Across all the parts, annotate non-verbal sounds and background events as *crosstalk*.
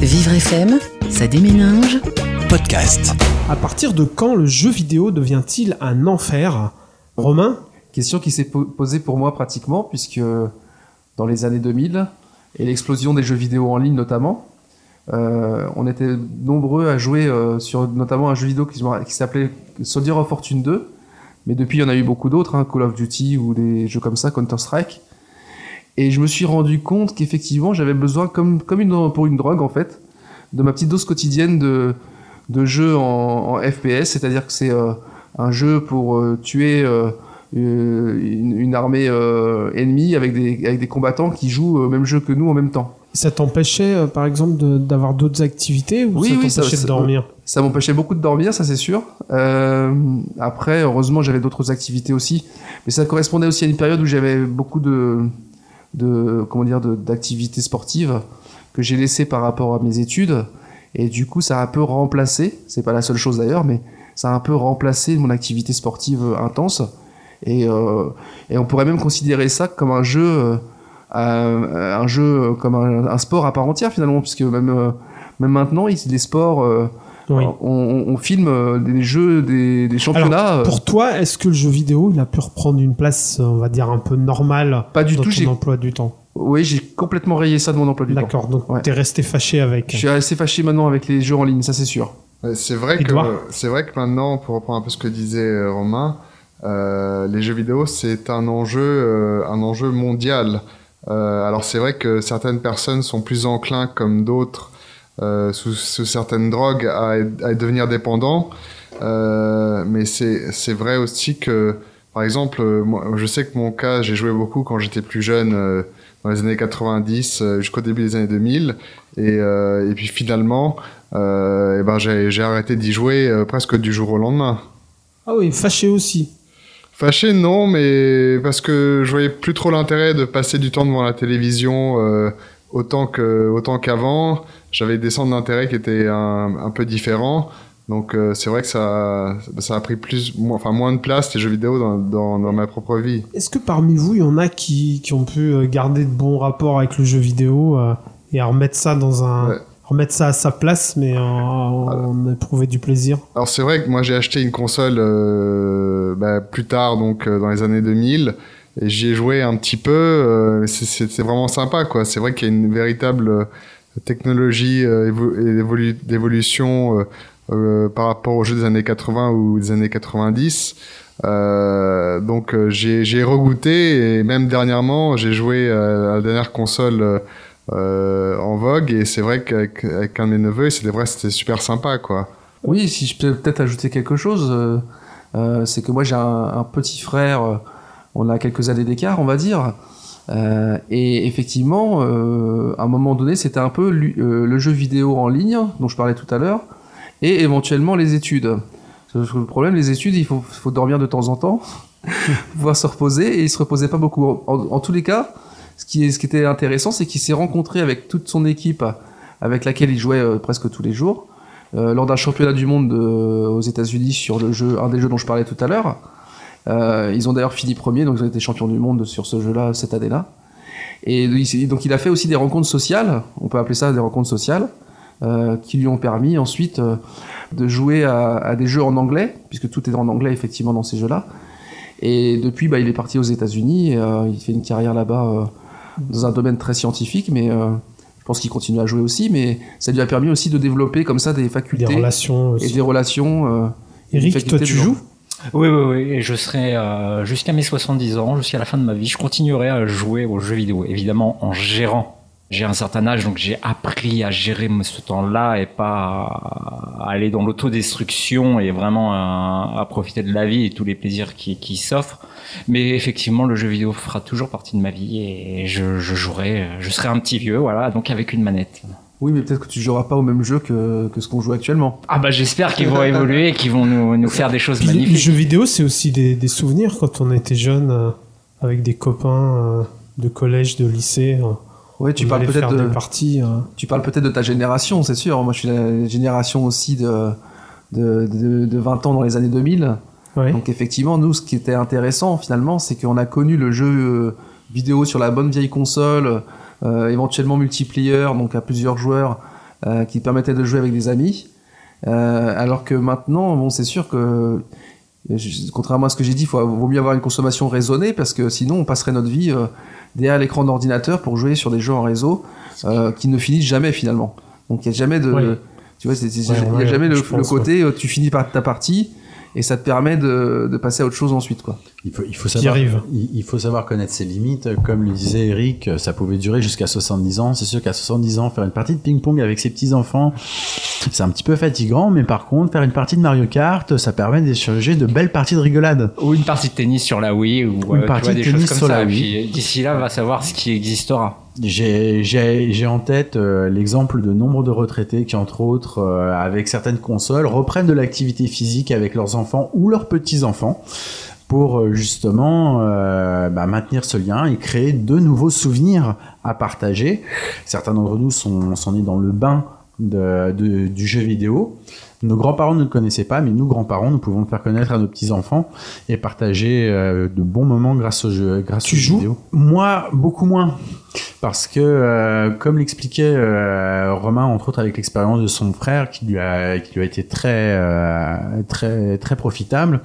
Vivre FM, ça déménage. Podcast. À partir de quand le jeu vidéo devient-il un enfer? Romain? Question qui s'est po- posée pour moi pratiquement, puisque dans les années 2000, et l'explosion des jeux vidéo en ligne notamment, euh, on était nombreux à jouer euh, sur notamment un jeu vidéo qui s'appelait Soldier of Fortune 2, mais depuis il y en a eu beaucoup d'autres, hein, Call of Duty ou des jeux comme ça, Counter-Strike. Et je me suis rendu compte qu'effectivement j'avais besoin, comme, comme une, pour une drogue en fait, de ma petite dose quotidienne de, de jeux en, en FPS, c'est-à-dire que c'est euh, un jeu pour euh, tuer euh, une, une armée ennemie avec des, avec des combattants qui jouent au même jeu que nous en même temps. Ça t'empêchait, par exemple, d'avoir d'autres activités ou Oui, ça oui, ça- t'empêchait de dormir? Ça m'empêchait beaucoup de dormir, ça c'est sûr. Après, heureusement, j'avais d'autres activités aussi, mais ça correspondait aussi à une période où j'avais beaucoup de, de comment dire, d'activités sportives que j'ai laissées par rapport à mes études, et du coup, ça a un peu remplacé. C'est pas la seule chose d'ailleurs, mais ça a un peu remplacé mon activité sportive intense. Et, euh, et on pourrait même considérer ça comme un jeu, euh, un, jeu comme un, sport à part entière finalement, puisque même euh, même maintenant, les sports, euh, Oui. on, filme euh, des jeux, des, des championnats. Alors, euh, pour toi, est-ce que le jeu vidéo, il a pu reprendre une place, on va dire, un peu normale Pas du dans tout, ton j'ai- emploi du temps? Oui, j'ai complètement rayé ça de mon emploi du temps. D'accord, donc Ouais. t'es resté fâché avec. Je suis assez fâché maintenant avec les jeux en ligne, ça c'est sûr. C'est vrai que c'est vrai que maintenant, pour reprendre un peu ce que disait euh, Romain, euh, les jeux vidéo c'est un enjeu, euh, un enjeu mondial. Euh, alors c'est vrai que certaines personnes sont plus enclins, comme d'autres, euh, sous, sous certaines drogues, à, à devenir dépendants. Euh, mais c'est vrai aussi que, par exemple, euh, moi, je sais que mon cas, j'ai joué beaucoup quand j'étais plus jeune, euh, dans les années 90 euh, jusqu'au début des années 2000, et, euh, et puis finalement. Euh, et ben j'ai j'ai arrêté d'y jouer euh, presque du jour au lendemain. Ah oui, fâché aussi. Fâché non, mais parce que je voyais plus trop l'intérêt de passer du temps devant la télévision euh, autant que autant qu'avant. J'avais des centres d'intérêt qui étaient un, un peu différents. Donc euh, c'est vrai que ça ça a pris plus moins, enfin moins de place les jeux vidéo dans, dans, dans ma propre vie. Est-ce que parmi vous, il y en a qui, qui ont pu euh, garder de bons rapports avec le jeu vidéo euh, et à remettre ça dans un. Ouais. remettre ça à sa place, mais en, en éprouver du plaisir? Alors c'est vrai que moi j'ai acheté une console euh, bah, plus tard, donc euh, dans les années 2000, et j'y ai joué un petit peu. euh, c'est- vraiment sympa, quoi. C'est vrai qu'il y a une véritable euh, technologie euh, d'évolution par rapport aux jeux des années 80 ou des années 90. Euh, donc j'ai regoûté et même dernièrement j'ai joué à la dernière console euh, en vogue et c'est vrai qu'avec avec un de mes neveux c'était super sympa quoi. Oui, si je peux peut-être ajouter quelque chose, euh, c'est que moi j'ai un, un petit frère, on a quelques années d'écart, on va dire. Euh, et effectivement, euh, à un moment donné, c'était un peu euh, le jeu vidéo en ligne, dont je parlais tout à l'heure, et éventuellement les études. Le problème, les études, il faut, dormir de temps en temps, *laughs* pouvoir se reposer, et il se reposait pas beaucoup. En, tous les cas, ce qui, était intéressant, c'est qu'il s'est rencontré avec toute son équipe, avec laquelle il jouait euh, presque tous les jours, euh, lors d'un championnat du monde de- aux États-Unis sur le jeu, un des jeux dont je parlais tout à l'heure. Euh, ils ont d'ailleurs fini premier, donc ils ont été champions du monde sur ce jeu-là cette année-là. Et donc il a fait aussi des rencontres sociales, on peut appeler ça des rencontres sociales, euh, qui lui ont permis ensuite euh, de jouer à, à des jeux en anglais, puisque tout est en anglais effectivement dans ces jeux-là. Et depuis, bah, il est parti aux États-Unis, euh, il fait une carrière là-bas euh, dans un domaine très scientifique, mais euh, je pense qu'il continue à jouer aussi, mais ça lui a permis aussi de développer comme ça des Des facultés relations et aussi. des relations. euh, et des Eric, toi, tu joues? Oui, oui, oui. Et je serai euh, jusqu'à mes 70 ans, jusqu'à la fin de ma vie, je continuerai à jouer aux jeux vidéo, évidemment en gérant. J'ai un certain âge, donc j'ai appris à gérer ce temps-là et pas à aller dans l'autodestruction et vraiment à, profiter de la vie et tous les plaisirs qui, qui s'offrent. Mais effectivement, le jeu vidéo fera toujours partie de ma vie et je, je jouerai, je serai un petit vieux, voilà, donc avec une manette. Oui, mais peut-être que tu joueras pas au même jeu que, que ce qu'on joue actuellement. Ah bah j'espère qu'ils vont *laughs* évoluer et qu'ils vont nous, nous faire des choses Puis les, les magnifiques. jeux vidéo, c'est aussi des, des souvenirs quand on était jeune, euh, avec des copains euh, de collège, de lycée. euh, Oui, tu on parles peut-être de, parties. euh. tu parles peut-être de ta génération, c'est sûr. Moi, je suis la génération aussi de, de, de, de 20 ans dans les années 2000. Ouais. Donc effectivement, nous, ce qui était intéressant finalement, c'est qu'on a connu le jeu vidéo sur la bonne vieille console, euh, éventuellement multiplayer, donc à plusieurs joueurs, euh, qui permettait de jouer avec des amis. Euh, alors que maintenant, bon, c'est sûr que contrairement à ce que j'ai dit, il vaut mieux avoir une consommation raisonnée parce que sinon on passerait notre vie euh, derrière l'écran d'ordinateur pour jouer sur des jeux en réseau euh, qui ne finissent jamais finalement. Donc il n'y a jamais de, Ouais. tu vois, Ouais, il y a ouais, jamais le, côté euh, tu finis par ta partie et ça te permet de, de passer à autre chose ensuite quoi. Il faut, il faut Qui savoir, arrive. il, il faut savoir connaître ses limites. Comme le disait Eric, ça pouvait durer jusqu'à 70 ans. C'est sûr qu'à 70 ans, faire une partie de ping-pong avec ses petits-enfants, c'est un petit peu fatigant. Mais par contre, faire une partie de Mario Kart, ça permet d'échanger de belles parties de rigolade. Ou une partie de tennis sur la Wii, ou Ou une euh, tu partie vois, de des tennis choses comme sur ça. la Wii. puis d'ici là, va savoir ce qui existera. J'ai en tête euh, l'exemple de nombre de retraités qui, entre autres, euh, avec certaines consoles, reprennent de l'activité physique avec leurs enfants ou leurs petits-enfants pour euh, justement bah, maintenir ce lien et créer de nouveaux souvenirs à partager. Certains d'entre nous sont, sont nés dans le bain du jeu vidéo. Nos grands-parents ne le connaissaient pas, mais nous, grands-parents, nous pouvons le faire connaître à nos petits-enfants et partager euh, de bons moments grâce au jeu, grâce Tu aux joues vidéo. Moi, beaucoup moins. Parce que, euh, comme l'expliquait euh, Romain, entre autres avec l'expérience de son frère, qui lui a, qui lui a été très, euh, très, très profitable,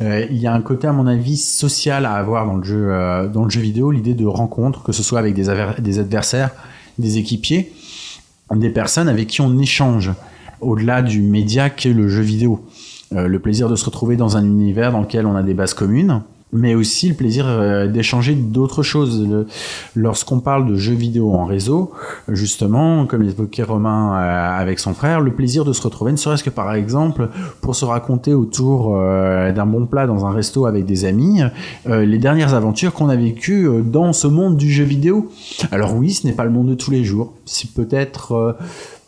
il y a un côté, à mon avis, social à avoir dans le jeu, dans le jeu vidéo, l'idée de rencontre, que ce soit avec des adversaires, des équipiers, des personnes avec qui on échange, au-delà du média qu'est le jeu vidéo. Euh, le plaisir de se retrouver dans un univers dans lequel on a des bases communes, mais aussi le plaisir euh, d'échanger d'autres choses. Lorsqu'on parle de jeux vidéo en réseau, justement, comme l'évoquait Romain euh, avec son frère, le plaisir de se retrouver, ne serait-ce que par exemple pour se raconter autour euh, d'un bon plat dans un resto avec des amis, les dernières aventures qu'on a vécues dans ce monde du jeu vidéo. Alors oui, ce n'est pas le monde de tous les jours. C'est peut-être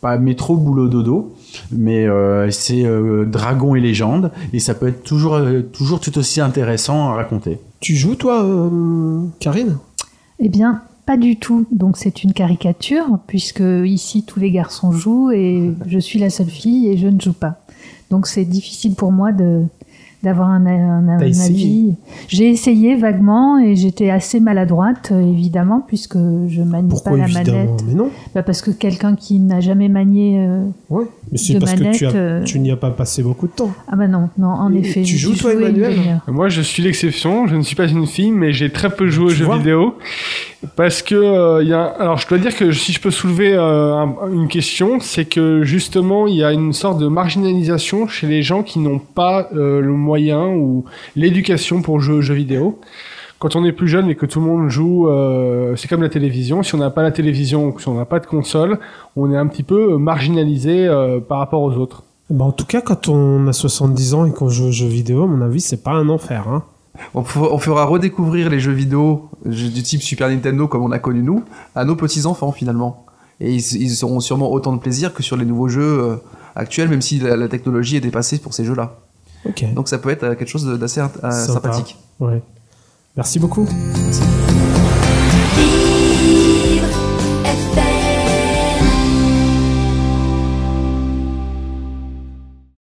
pas métro, boulot, dodo, mais c'est Dragon et légende, et ça peut être toujours, toujours tout aussi intéressant à raconter. Tu joues, toi, euh, Karine? Eh bien, pas du tout. Donc c'est une caricature, puisque ici tous les garçons jouent et je suis la seule fille et je ne joue pas. Donc c'est difficile pour moi de d'avoir un, un- un avis. J'ai essayé vaguement et j'étais assez maladroite, euh, évidemment, puisque je manie Pourquoi pas la manette. Mais non. Bah, parce que quelqu'un qui n'a jamais manié... euh, Ouais. Mais c'est parce que tu, euh, tu n'y as pas passé beaucoup de temps. Ah bah non, non, en Et effet. tu joues, toi, Emmanuel? Moi, je suis l'exception. Je ne suis pas une fille, mais j'ai très peu joué aux Tu jeux vidéo parce que euh, il y a. Alors, je dois dire que si je peux soulever euh, un- une question, c'est que justement, il y a une sorte de marginalisation chez les gens qui n'ont pas euh, le moyen ou l'éducation pour jouer aux jeux vidéo. Quand on est plus jeune et que tout le monde joue, euh, c'est comme la télévision. Si on n'a pas la télévision ou si on n'a pas de console, on est un petit peu marginalisé euh, par rapport aux autres. Bah, en tout cas, quand on a 70 ans et qu'on joue aux jeux vidéo, à mon avis, c'est pas un enfer. Hein. On, fera redécouvrir les jeux vidéo jeux du type Super Nintendo comme on a connu nous à nos petits enfants finalement. Et ils, ils auront sûrement autant de plaisir que sur les nouveaux jeux euh, actuels, même si la, la technologie est dépassée pour ces jeux-là. Donc ça peut être euh, quelque chose d'assez euh, Sympa. sympathique. Ouais. Merci beaucoup. Merci.